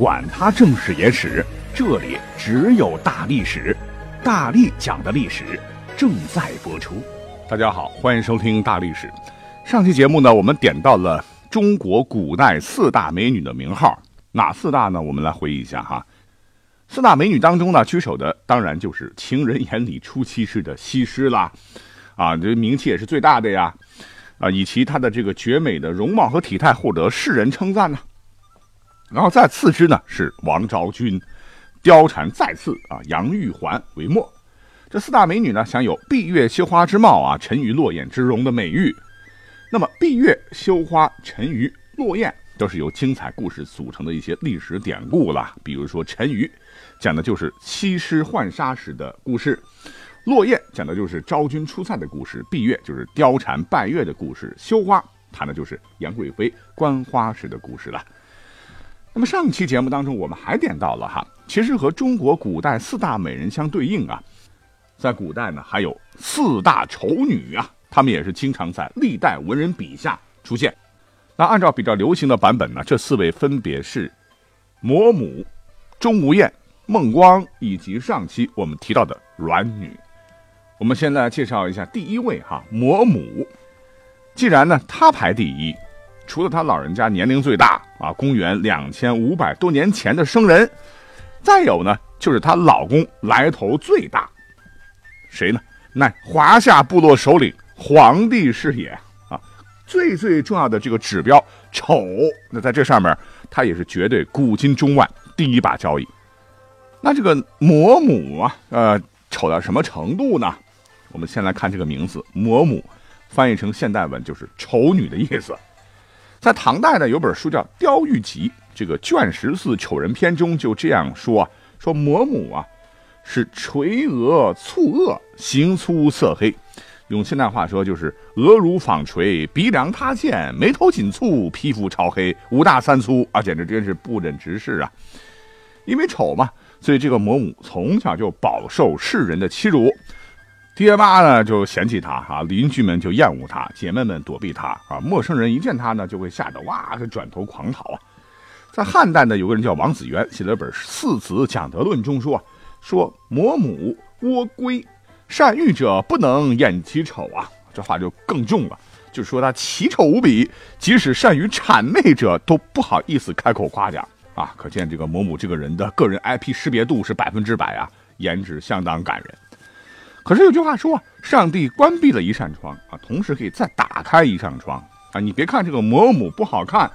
管他正史野史。这里只有大历史，大力讲的历史正在播出。大家好，欢迎收听大历史。上期节目呢，我们点到了中国古代四大美女的名号，哪四大呢？我们来回忆一下哈。四大美女当中呢，居首的当然就是情人眼里出西施的西施啦，啊，这名气也是最大的呀，啊，以其她的这个绝美的容貌和体态获得世人称赞呢。然后再次之呢是王昭君。貂蝉再次啊，杨玉环为末，这四大美女呢，享有闭月羞花之貌啊，沉鱼落雁之容的美誉。那么，闭月羞花、沉鱼落雁，都是由精彩故事组成的一些历史典故了。比如说，沉鱼讲的就是西施浣纱时的故事，落雁讲的就是昭君出塞的故事，闭月就是貂蝉拜月的故事，羞花谈的就是杨贵妃观花时的故事了。那么上期节目当中，我们还点到了哈，其实和中国古代四大美人相对应啊，在古代呢还有四大丑女啊，她们也是经常在历代文人笔下出现。那按照比较流行的版本呢，这四位分别是魔母、钟无艳、孟光以及上期我们提到的阮女。我们先来介绍一下第一位哈，魔母。既然呢她排第一。除了他老人家年龄最大啊，公元两千五百多年前的生人，再有呢，就是她老公来头最大，谁呢？乃华夏部落首领皇帝是也啊。最最重要的这个指标丑，那在这上面，他也是绝对古今中外第一把交椅。那这个嫫母啊，呃，丑到什么程度呢？我们先来看这个名字，嫫母，翻译成现代文就是丑女的意思。在唐代呢，有本书叫《雕玉集》，这个卷十四《丑人篇》中就这样说啊：说魔母啊，是垂额蹙额，形粗色黑，用现代话说就是额如纺锤，鼻梁塌陷，眉头紧蹙，皮肤超黑，五大三粗啊，简直真是不忍直视啊！因为丑嘛，所以这个魔母从小就饱受世人的欺辱。爹妈呢就嫌弃他啊，邻居们就厌恶他，姐妹们躲避他啊，陌生人一见他呢就会吓得哇，就转头狂逃啊。在汉代呢，有个人叫王子元，写了本《四子讲德论》中说：说嫫母窝龟，善欲者不能厌其丑啊。这话就更重了，就说他奇丑无比，即使善于谄媚者都不好意思开口夸奖啊。可见这个嫫母这个人的个人 IP 识别度是百分之百啊，颜值相当感人。可是有句话说，上帝关闭了一扇窗啊，同时可以再打开一扇窗啊。你别看这个嫫母不好看，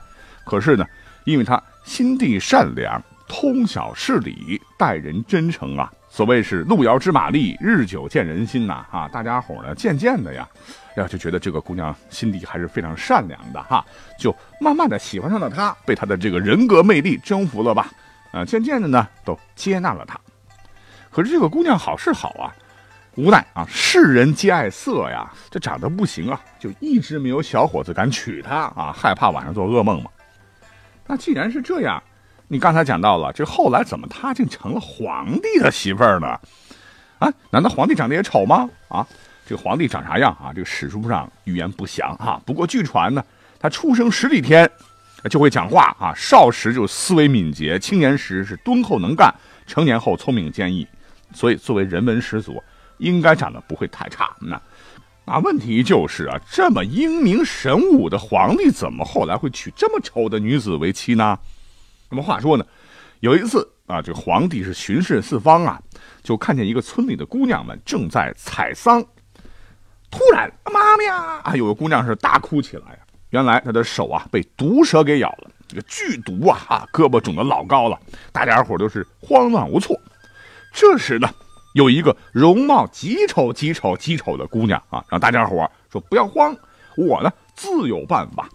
可是呢，因为她心地善良，通晓事理，待人真诚啊。所谓是路遥知马力，日久见人心呐啊。大家伙呢，渐渐的呀，呀就觉得这个姑娘心地还是非常善良的哈，就慢慢的喜欢上了她，被她的这个人格魅力征服了吧？啊，渐渐的呢，都接纳了她。可是这个姑娘好是好啊。无奈啊，世人皆爱色呀，这长得不行啊，就一直没有小伙子敢娶她啊，害怕晚上做噩梦嘛。那既然是这样，你刚才讲到了，这后来怎么她竟成了皇帝的媳妇儿呢？啊，难道皇帝长得也丑吗？啊，这个皇帝长啥样啊？这个史书上语言不详啊。不过据传呢，他出生十几天就会讲话啊，少时就思维敏捷，青年时是敦厚能干，成年后聪明坚毅，所以作为人文始祖。应该长得不会太差，那，啊，问题就是啊，这么英明神武的皇帝，怎么后来会娶这么丑的女子为妻呢？那么话说呢，有一次啊，这个皇帝是巡视四方啊，就看见一个村里的姑娘们正在采桑，突然，妈咪呀，啊，有个姑娘是大哭起来，原来她的手啊被毒蛇给咬了，这个剧毒啊，啊，胳膊肿得老高了，大家伙都是慌乱无措。这时呢。有一个容貌极丑、极丑、极丑的姑娘啊，让大家伙说不要慌，我呢自有办法。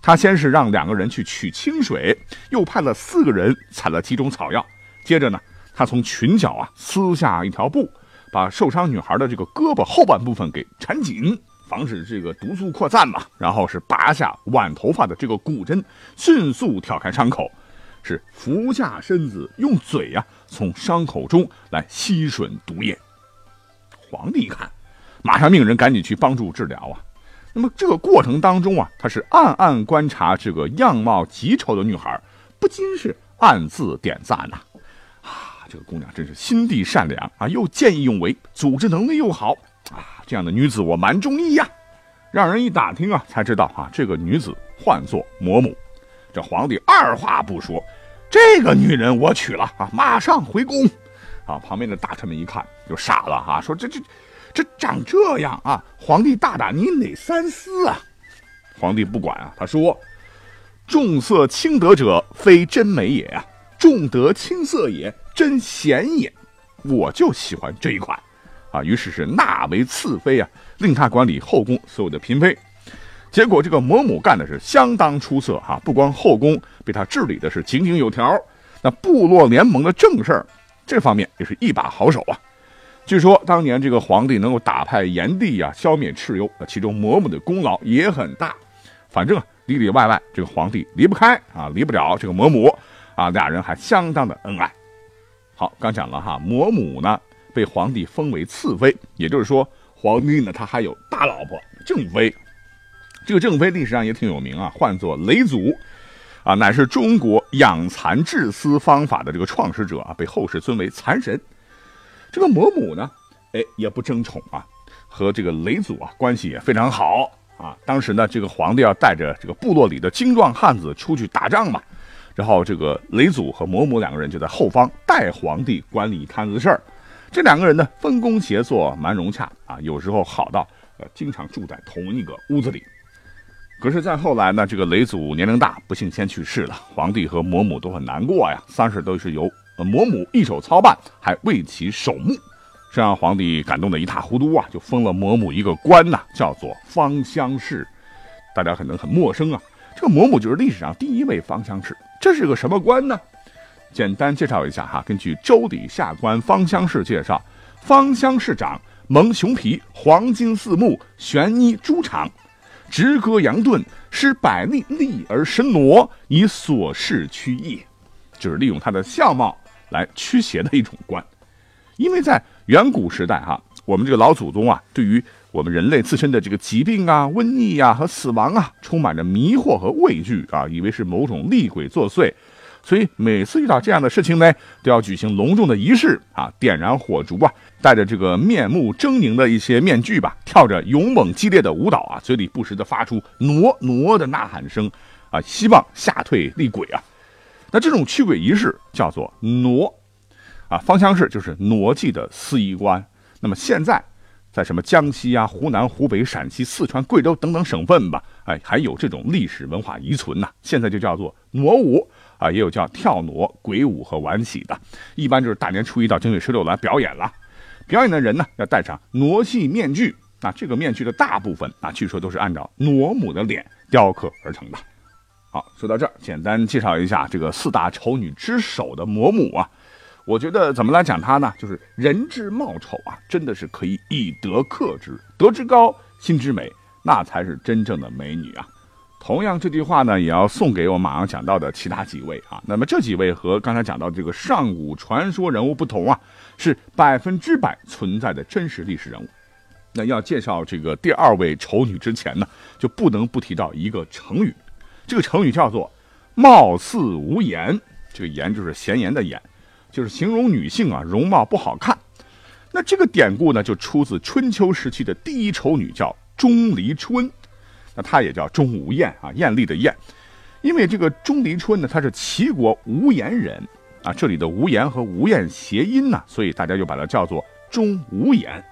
他先是让两个人去取清水，又派了四个人采了几种草药，接着呢，他从裙角啊撕下一条布，把受伤女孩的这个胳膊后半部分给缠紧，防止这个毒素扩散嘛。然后是拔下挽头发的这个骨针，迅速挑开伤口，是俯下身子，用嘴呀从伤口中来吸吮毒液。皇帝一看，马上命人赶紧去帮助治疗啊。那么这个过程当中啊，他是暗暗观察这个样貌极丑的女孩，不禁是暗自点赞呐。啊，这个姑娘真是心地善良啊，又见义勇为，组织能力又好啊，这样的女子我蛮中意呀。让人一打听啊，才知道啊，这个女子唤作嬷母。这皇帝二话不说，这个女人我娶了啊，马上回宫。啊，旁边的大臣们一看就傻了哈，说这这。这长这样啊！皇帝大大，你哪三思啊？皇帝不管啊，他说：“重色轻德者，非真美也啊；重德轻色也，真贤也。我就喜欢这一款啊！”于是是纳为次妃啊，令他管理后宫所有的嫔妃。结果这个嬷母干的是相当出色哈，不光后宫被他治理的是井井有条，那部落联盟的正事儿这方面也是一把好手啊。据说当年这个皇帝能够打派炎帝呀，消灭蚩尤，其中嬷嬷的功劳也很大。反正里里外外，这个皇帝离不开啊，离不了这个嬷嬷啊，俩人还相当的恩爱。好，刚讲了哈，嬷嬷呢被皇帝封为次妃，也就是说，皇帝呢他还有大老婆正妃。这个正妃历史上也挺有名啊，唤作雷祖，啊，乃是中国养蚕治丝方法的这个创始者啊，被后世尊为蚕神。这个嬷母呢，哎，也不争宠啊，和这个雷祖啊关系也非常好啊。当时呢，这个皇帝要带着这个部落里的精壮汉子出去打仗嘛，然后这个雷祖和嬷母两个人就在后方代皇帝管理一摊子事儿。这两个人呢，分工协作，蛮融洽啊。有时候好到呃，经常住在同一个屋子里。可是再后来呢，这个雷祖年龄大，不幸先去世了，皇帝和嬷母都很难过呀。丧事都是由。嬷母一手操办，还为其守墓，这让皇帝感动的一塌糊涂啊！就封了嬷母一个官呐，叫做芳香氏。大家可能很陌生啊，这个嬷母就是历史上第一位芳香氏。这是个什么官呢？简单介绍一下哈。根据《周礼下官芳香氏介绍，芳香氏长蒙熊皮，黄金四目，玄衣朱裳，直戈扬盾，施百利利而神挪，以琐事驱役，就是利用他的相貌。来驱邪的一种官，因为在远古时代哈，我们这个老祖宗啊，对于我们人类自身的这个疾病啊、瘟疫啊和死亡啊，充满着迷惑和畏惧啊，以为是某种厉鬼作祟，所以每次遇到这样的事情呢，都要举行隆重的仪式啊，点燃火烛啊，戴着这个面目狰狞的一些面具吧，跳着勇猛激烈的舞蹈啊，嘴里不时的发出挪挪的呐喊声啊，希望吓退厉鬼啊。那这种驱鬼仪式叫做傩，啊，方腔氏就是傩祭的司仪官。那么现在，在什么江西啊、湖南、湖北、陕西、四川、贵州等等省份吧，哎，还有这种历史文化遗存呢。现在就叫做傩舞啊，也有叫跳傩、鬼舞和玩喜的。一般就是大年初一到正月十六来表演了。表演的人呢，要戴上傩戏面具。那这个面具的大部分啊，据说都是按照傩母的脸雕刻而成的。好，说到这儿，简单介绍一下这个四大丑女之首的嬷母啊。我觉得怎么来讲她呢？就是人之貌丑啊，真的是可以以德克之，德之高，心之美，那才是真正的美女啊。同样，这句话呢，也要送给我马上讲到的其他几位啊。那么这几位和刚才讲到这个上古传说人物不同啊，是百分之百存在的真实历史人物。那要介绍这个第二位丑女之前呢，就不能不提到一个成语。这个成语叫做“貌似无颜”，这个“颜”就是闲言的“言”，就是形容女性啊容貌不好看。那这个典故呢，就出自春秋时期的第一丑女，叫钟离春。那他也叫钟无艳啊，艳丽的艳。因为这个钟离春呢，他是齐国无颜人啊，这里的无颜和无艳谐音呢，所以大家就把它叫做钟无艳。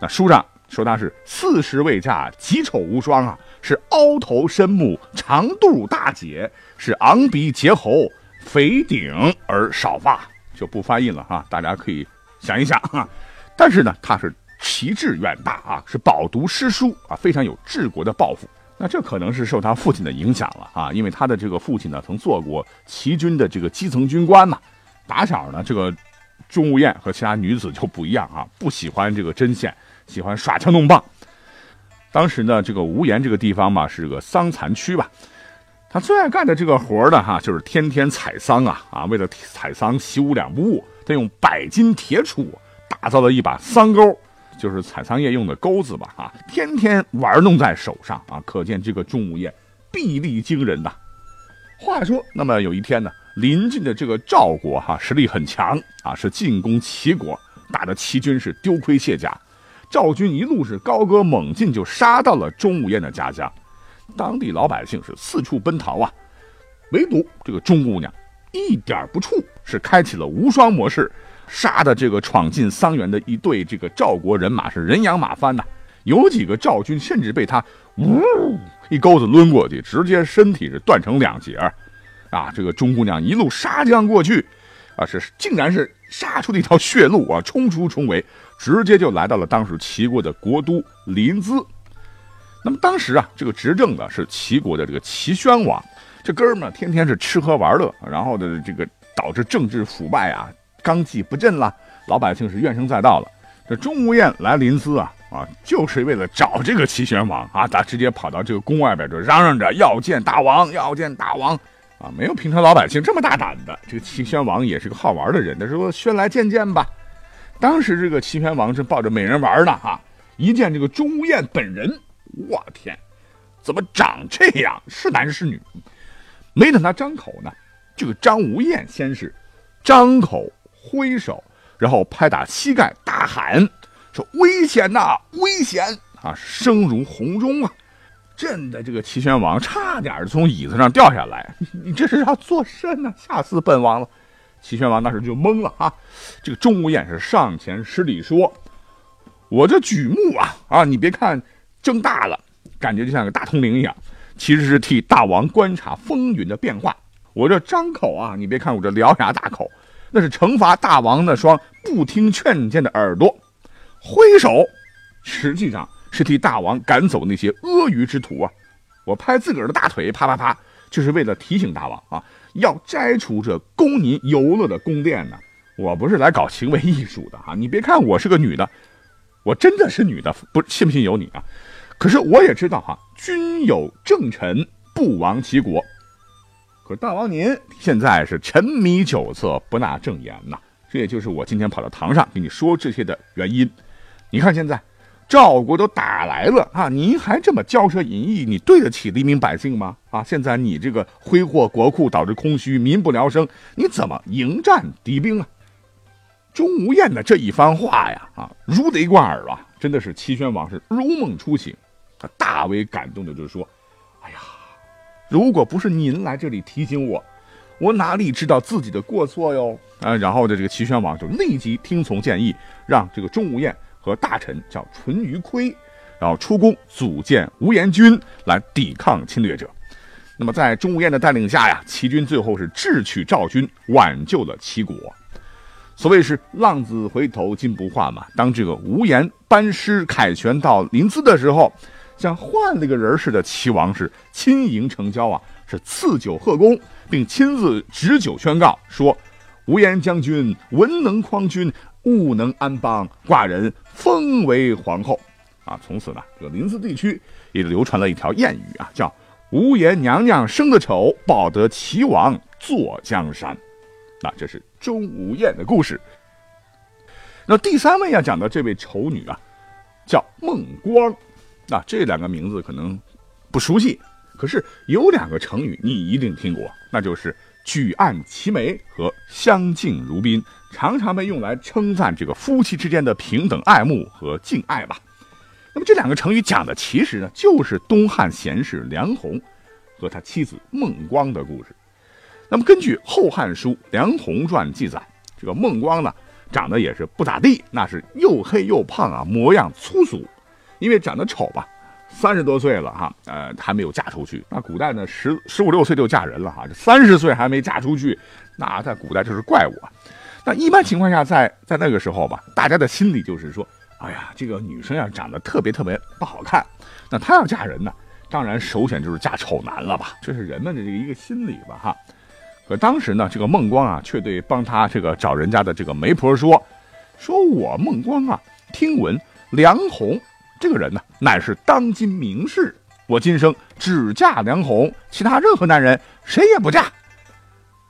那书上。说他是四十未嫁，极丑无双啊！是凹头深目，长肚大姐，是昂鼻结喉，肥顶而少发，就不翻译了哈，大家可以想一想哈。但是呢，他是奇志远大啊，是饱读诗书啊，非常有治国的抱负。那这可能是受他父亲的影响了啊，因为他的这个父亲呢，曾做过齐军的这个基层军官嘛。打小呢，这个钟无艳和其他女子就不一样啊，不喜欢这个针线，喜欢耍枪弄棒。当时呢，这个无盐这个地方嘛，是个桑蚕区吧。他最爱干的这个活呢，哈，就是天天采桑啊啊！为了采桑，习武两不误，他用百斤铁杵打造了一把桑钩，就是采桑叶用的钩子吧啊！天天玩弄在手上啊，可见这个钟无艳臂力惊人呐。话说，那么有一天呢，临近的这个赵国哈实力很强啊，是进攻齐国，打得齐军是丢盔卸甲。赵军一路是高歌猛进，就杀到了钟无艳的家乡。当地老百姓是四处奔逃啊，唯独这个钟姑娘一点不怵，是开启了无双模式，杀的这个闯进桑园的一队这个赵国人马是人仰马翻呐。有几个赵军甚至被他呜一钩子抡过去，直接身体是断成两截啊！这个钟姑娘一路杀将过去，啊，是竟然是杀出了一条血路啊，冲出重围。直接就来到了当时齐国的国都临淄。那么当时啊，这个执政的是齐国的这个齐宣王，这哥们儿天天是吃喝玩乐，然后的这个导致政治腐败啊，纲纪不振了，老百姓是怨声载道了。这钟无艳来临淄啊啊，就是为了找这个齐宣王啊，他直接跑到这个宫外边就嚷嚷着要见大王，要见大王啊，没有平常老百姓这么大胆的。这个齐宣王也是个好玩的人，他说宣来见见吧。当时这个齐宣王是抱着美人玩呢，哈！一见这个钟无艳本人，我天，怎么长这样？是男是女？没等他张口呢，这个张无艳先是张口挥手，然后拍打膝盖，大喊说：“危险呐，危险啊！”声如洪钟啊，震的这个齐宣王差点从椅子上掉下来。你这是要做甚呢？吓死本王了！齐宣王当时就懵了啊！这个钟无艳是上前施礼说：“我这举目啊啊，你别看睁大了，感觉就像个大通灵一样，其实是替大王观察风云的变化。我这张口啊，你别看我这獠牙大口，那是惩罚大王那双不听劝谏的耳朵。挥手，实际上是替大王赶走那些阿谀之徒啊！我拍自个儿的大腿，啪啪啪，就是为了提醒大王啊。”要摘除这供您游乐的宫殿呢？我不是来搞行为艺术的哈！你别看我是个女的，我真的是女的，不信不信由你啊！可是我也知道哈，君有正臣，不亡其国。可是大王您现在是沉迷酒色，不纳正言呐，这也就是我今天跑到堂上跟你说这些的原因。你看现在。赵国都打来了啊！您还这么骄奢淫逸，你对得起黎民百姓吗？啊！现在你这个挥霍国库，导致空虚，民不聊生，你怎么迎战敌兵啊？钟无艳的这一番话呀，啊，如雷贯耳啊！真的是齐宣王是如梦初醒，他大为感动的就是说：“，如果不是您来这里提醒我，我哪里知道自己的过错哟？”啊，然后的这个齐宣王就立即听从建议，让这个钟无艳。和大臣叫淳于髡，然后出宫组建无颜军来抵抗侵略者。那么在钟无艳的带领下呀，齐军最后是智取赵军，挽救了齐国。所谓是浪子回头金不换嘛。当这个无颜班师凯旋到临淄的时候，像换了个人似的，齐王是亲迎成交啊，是赐酒贺功，并亲自执酒宣告说：“无颜将军文能匡君。”武能安邦，寡人封为皇后，啊，从此呢，这个临淄地区也流传了一条谚语啊，叫“无颜娘娘生的丑，保得齐王坐江山”。那这是钟无艳的故事。那第三位要讲的这位丑女啊，叫孟光，那这两个名字可能不熟悉，可是有两个成语你一定听过，那就是。举案齐眉和相敬如宾，常常被用来称赞这个夫妻之间的平等爱慕和敬爱吧。那么这两个成语讲的其实呢，就是东汉贤士梁鸿和他妻子孟光的故事。那么根据《后汉书·梁鸿传》记载，这个孟光呢，长得也是不咋地，那是又黑又胖啊，模样粗俗，因为长得丑吧。三十多岁了哈，呃，还没有嫁出去。那古代呢，十十五六岁就嫁人了哈，这三十岁还没嫁出去，那在古代就是怪物啊。那一般情况下，在在那个时候吧，大家的心里就是说，哎呀，这个女生要长得特别特别不好看，那她要嫁人呢，当然首选就是嫁丑男了吧，这是人们的这一个心理吧哈。可当时呢，这个孟光啊，却对帮他这个找人家的这个媒婆说：“说我孟光啊，听闻梁红这个人呢，乃是当今名士，我今生只嫁梁红，其他任何男人谁也不嫁。”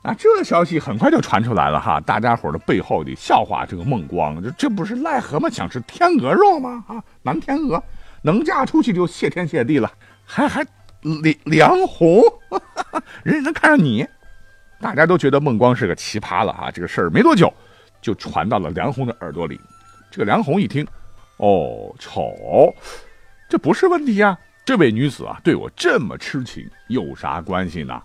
啊，这消息很快就传出来了哈，大家伙的背后的笑话这个孟光，这这不是癞蛤蟆想吃天鹅肉吗？啊，南天鹅能嫁出去就谢天谢地了，还还梁梁红，人家能看上你。大家都觉得孟光是个奇葩了啊！这个事儿没多久，就传到了梁红的耳朵里。这个梁红一听，哦，丑，这不是问题呀！这位女子啊，对我这么痴情，有啥关系呢？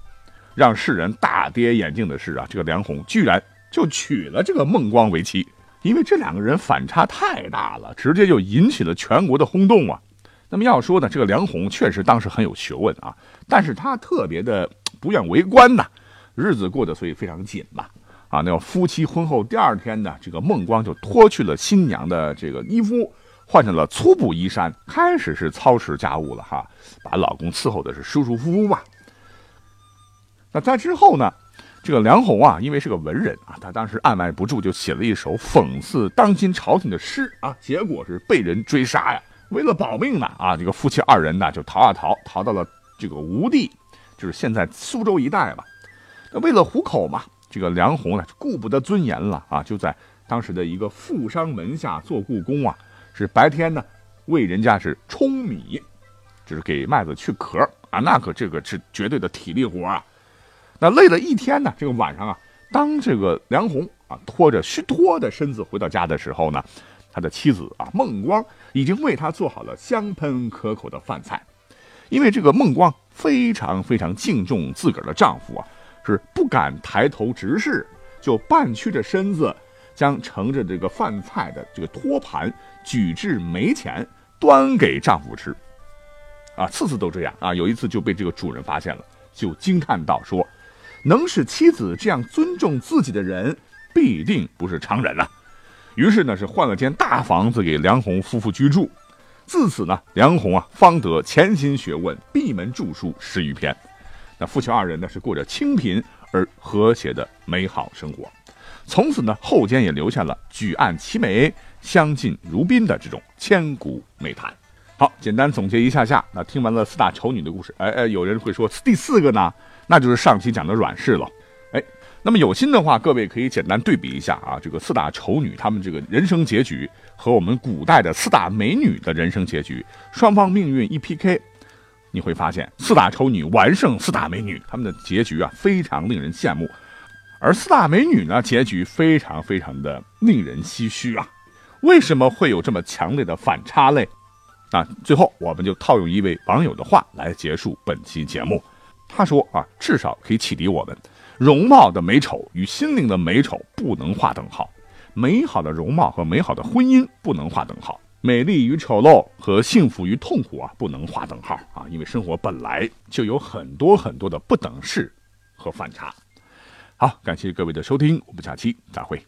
让世人大跌眼镜的是啊，这个梁红居然就娶了这个孟光为妻，因为这两个人反差太大了，直接就引起了全国的轰动啊！那么要说呢，这个梁红确实当时很有学问啊，但是她特别的不愿为官呐。日子过得所以非常紧嘛，啊，那夫妻婚后第二天呢，这个孟光就脱去了新娘的这个衣服，换上了粗布衣衫，开始是操持家务了哈，把老公伺候的是舒舒服服嘛。那在之后呢，这个梁红啊，因为是个文人啊，他当时按捺不住，就写了一首讽刺当今朝廷的诗啊，结果是被人追杀呀。为了保命呢，啊，这个夫妻二人呢就逃啊逃，逃到了这个吴地，就是现在苏州一带吧。那为了糊口嘛，这个梁红呢顾不得尊严了啊，就在当时的一个富商门下做故宫啊，是白天呢为人家是舂米，就是给麦子去壳啊，那可这个是绝对的体力活啊。那累了一天呢，这个晚上啊，当这个梁红啊拖着虚脱的身子回到家的时候呢，他的妻子啊孟光已经为他做好了香喷可口的饭菜，因为这个孟光非常非常敬重自个儿的丈夫啊。是不敢抬头直视，就半屈着身子，将盛着这个饭菜的这个托盘举至眉前，端给丈夫吃。啊，次次都这样啊。有一次就被这个主人发现了，就惊叹道：“说，能使妻子这样尊重自己的人，必定不是常人呐。”于是呢，是换了间大房子给梁红夫妇居住。自此呢，梁红啊，方得潜心学问，闭门著书十余篇。那夫妻二人呢，是过着清贫而和谐的美好生活。从此呢，后间也留下了举案齐眉、相敬如宾的这种千古美谈。好，简单总结一下下。那听完了四大丑女的故事，哎哎，有人会说第四个呢，那就是上期讲的阮氏了。哎，那么有心的话，各位可以简单对比一下啊，这个四大丑女她们这个人生结局和我们古代的四大美女的人生结局，双方命运一 PK。你会发现四大丑女完胜四大美女，她们的结局啊非常令人羡慕，而四大美女呢结局非常非常的令人唏嘘啊！为什么会有这么强烈的反差嘞？啊，最后我们就套用一位网友的话来结束本期节目，他说啊，至少可以启迪我们，容貌的美丑与心灵的美丑不能划等号，美好的容貌和美好的婚姻不能划等号。美丽与丑陋和幸福与痛苦啊，不能划等号啊！因为生活本来就有很多很多的不等式和反差。好，感谢各位的收听，我们下期再会。